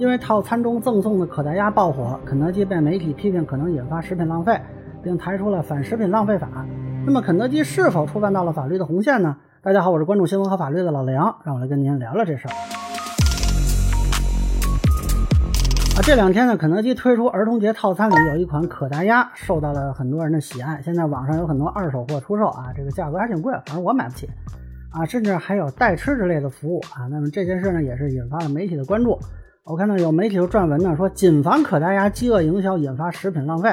因为套餐中赠送的可达鸭爆火，肯德基被媒体批评可能引发食品浪费，并抬出了反食品浪费法。那么，肯德基是否触犯到了法律的红线呢？大家好，我是关注新闻和法律的老梁，让我来跟您聊聊这事儿。啊，这两天呢，肯德基推出儿童节套餐里有一款可达鸭，受到了很多人的喜爱。现在网上有很多二手货出售啊，这个价格还挺贵，反正我买不起。啊，甚至还有代吃之类的服务啊。那么这件事呢，也是引发了媒体的关注。我看到有媒体有撰文呢，说谨防可达鸭饥饿营销引发食品浪费。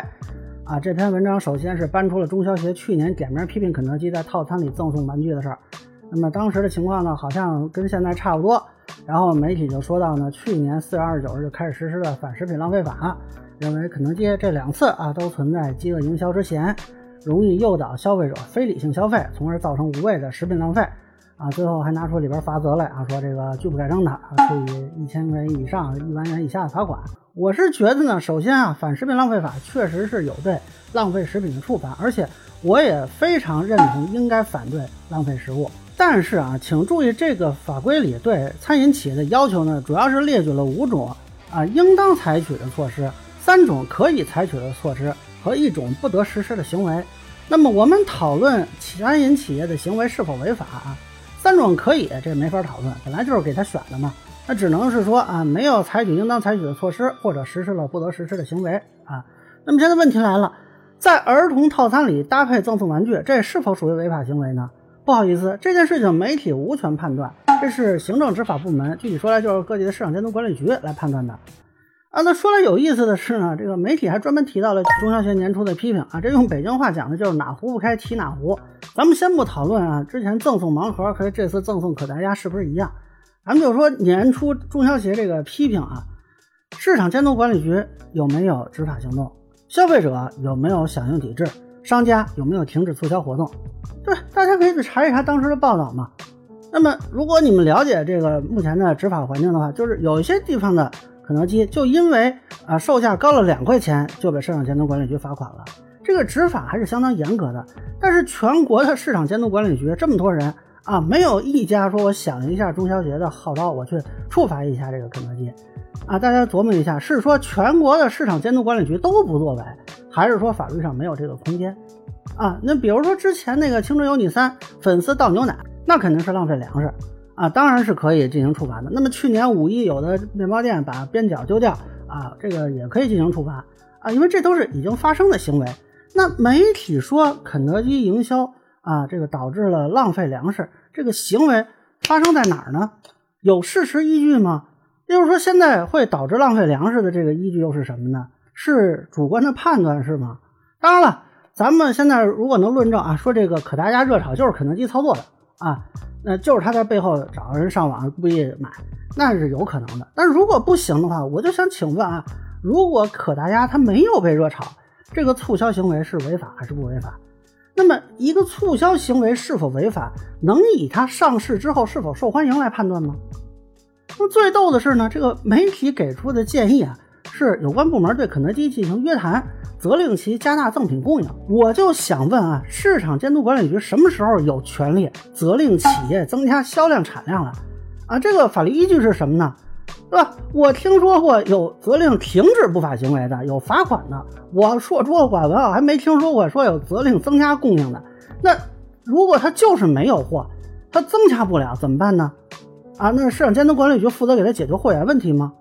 啊，这篇文章首先是搬出了中消协去年点名批评肯德基在套餐里赠送玩具的事儿。那么当时的情况呢，好像跟现在差不多。然后媒体就说到呢，去年四月二十九日就开始实施了反食品浪费法，认为肯德基这两次啊都存在饥饿营销之嫌，容易诱导消费者非理性消费，从而造成无谓的食品浪费。啊，最后还拿出里边罚则来啊，说这个拒不改正的，处以一千元以上一万元以下的罚款。我是觉得呢，首先啊，反食品浪费法确实是有对浪费食品的处罚，而且我也非常认同应该反对浪费食物。但是啊，请注意这个法规里对餐饮企业的要求呢，主要是列举了五种啊应当采取的措施，三种可以采取的措施和一种不得实施的行为。那么我们讨论餐饮企业的行为是否违法啊？三种可以，这没法讨论，本来就是给他选的嘛。那只能是说啊，没有采取应当采取的措施，或者实施了不得实施的行为啊。那么现在问题来了，在儿童套餐里搭配赠送玩具，这是否属于违法行为呢？不好意思，这件事情媒体无权判断，这是行政执法部门，具体说来就是各地的市场监督管理局来判断的。啊，那说来有意思的是呢，这个媒体还专门提到了中消协年初的批评啊，这用北京话讲的就是哪壶不开提哪壶。咱们先不讨论啊，之前赠送盲盒和这次赠送可达鸭是不是一样？咱们就说年初中消协这个批评啊，市场监督管理局有没有执法行动？消费者有没有响应抵制？商家有没有停止促销活动？对，大家可以去查一查当时的报道嘛。那么，如果你们了解这个目前的执法环境的话，就是有一些地方的。肯德基就因为啊售价高了两块钱，就被市场监督管理局罚款了。这个执法还是相当严格的。但是全国的市场监督管理局这么多人啊，没有一家说我响应一下中消协的号召，我去处罚一下这个肯德基啊。大家琢磨一下，是说全国的市场监督管理局都不作为，还是说法律上没有这个空间啊？那比如说之前那个青春有你三粉丝倒牛奶，那肯定是浪费粮食。啊，当然是可以进行处罚的。那么去年五一有的面包店把边角丢掉啊，这个也可以进行处罚啊，因为这都是已经发生的行为。那媒体说肯德基营销啊，这个导致了浪费粮食，这个行为发生在哪儿呢？有事实依据吗？就是说现在会导致浪费粮食的这个依据又是什么呢？是主观的判断是吗？当然了，咱们现在如果能论证啊，说这个可达鸭热炒就是肯德基操作的啊。那就是他在背后找人上网故意买，那是有可能的。但如果不行的话，我就想请问啊，如果可达鸭它没有被热炒，这个促销行为是违法还是不违法？那么一个促销行为是否违法，能以它上市之后是否受欢迎来判断吗？那最逗的是呢，这个媒体给出的建议啊，是有关部门对肯德基进行约谈。责令其加大赠品供应，我就想问啊，市场监督管理局什么时候有权利责令企业增加销量产量了？啊，这个法律依据是什么呢？对吧？我听说过有责令停止不法行为的，有罚款的。我说诸多寡闻啊，还没听说过说有责令增加供应的。那如果他就是没有货，他增加不了怎么办呢？啊，那市场监督管理局负责给他解决货源问题吗？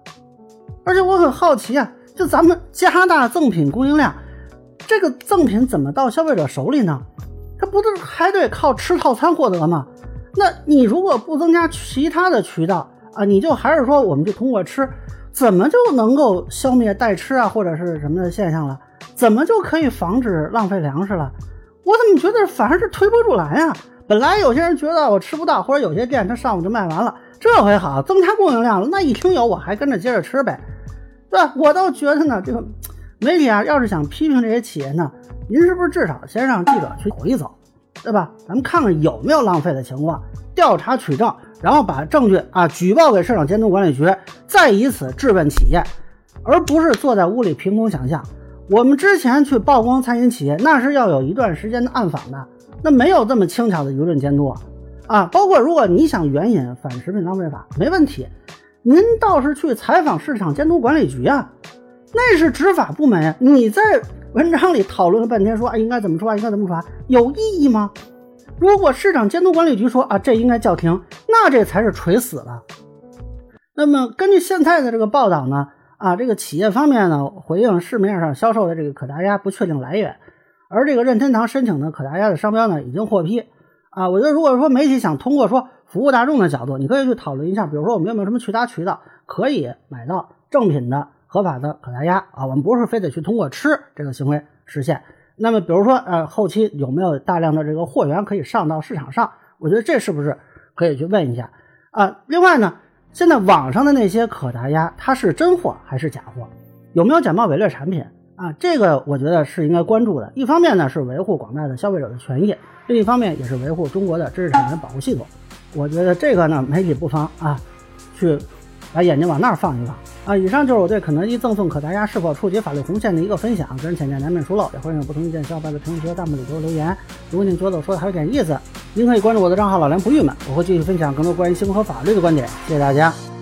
而且我很好奇啊。就咱们加大赠品供应量，这个赠品怎么到消费者手里呢？它不是还得靠吃套餐获得吗？那你如果不增加其他的渠道啊，你就还是说我们就通过吃，怎么就能够消灭代吃啊或者是什么的现象了？怎么就可以防止浪费粮食了？我怎么觉得反而是推波助澜呀？本来有些人觉得我吃不到，或者有些店他上午就卖完了，这回好增加供应量了，那一听有我还跟着接着吃呗。对？我倒觉得呢，这个媒体啊，要是想批评这些企业呢，您是不是至少先让记者去走一走，对吧？咱们看看有没有浪费的情况，调查取证，然后把证据啊举报给市场监督管理局，再以此质问企业，而不是坐在屋里凭空想象。我们之前去曝光餐饮企业，那是要有一段时间的暗访的，那没有这么轻巧的舆论监督啊啊。包括如果你想援引反食品浪费法，没问题。您倒是去采访市场监督管理局啊，那是执法部门。你在文章里讨论了半天，说啊应该怎么抓，应该怎么抓，有意义吗？如果市场监督管理局说啊这应该叫停，那这才是垂死了。那么根据现在的这个报道呢，啊这个企业方面呢回应市面上销售的这个可达鸭不确定来源，而这个任天堂申请的可达鸭的商标呢已经获批。啊，我觉得如果说媒体想通过说服务大众的角度，你可以去讨论一下，比如说我们有没有什么其他渠道可以买到正品的合法的可达鸭啊？我们不是非得去通过吃这个行为实现。那么比如说呃后期有没有大量的这个货源可以上到市场上？我觉得这是不是可以去问一下啊？另外呢，现在网上的那些可达鸭，它是真货还是假货？有没有假冒伪劣产品？啊，这个我觉得是应该关注的。一方面呢是维护广大的消费者的权益，另一方面也是维护中国的知识产权保护系统。我觉得这个呢，媒体不妨啊，去把眼睛往那儿放一放啊。以上就是我对肯德基赠送可达鸭是否触及法律红线的一个分享，个人浅见难免疏漏，也欢迎有不同意见小伙伴在评论区和弹幕里给我留言。如果您觉得我说的还有点意思，您可以关注我的账号老梁不郁闷，我会继续分享更多关于新闻和法律的观点。谢谢大家。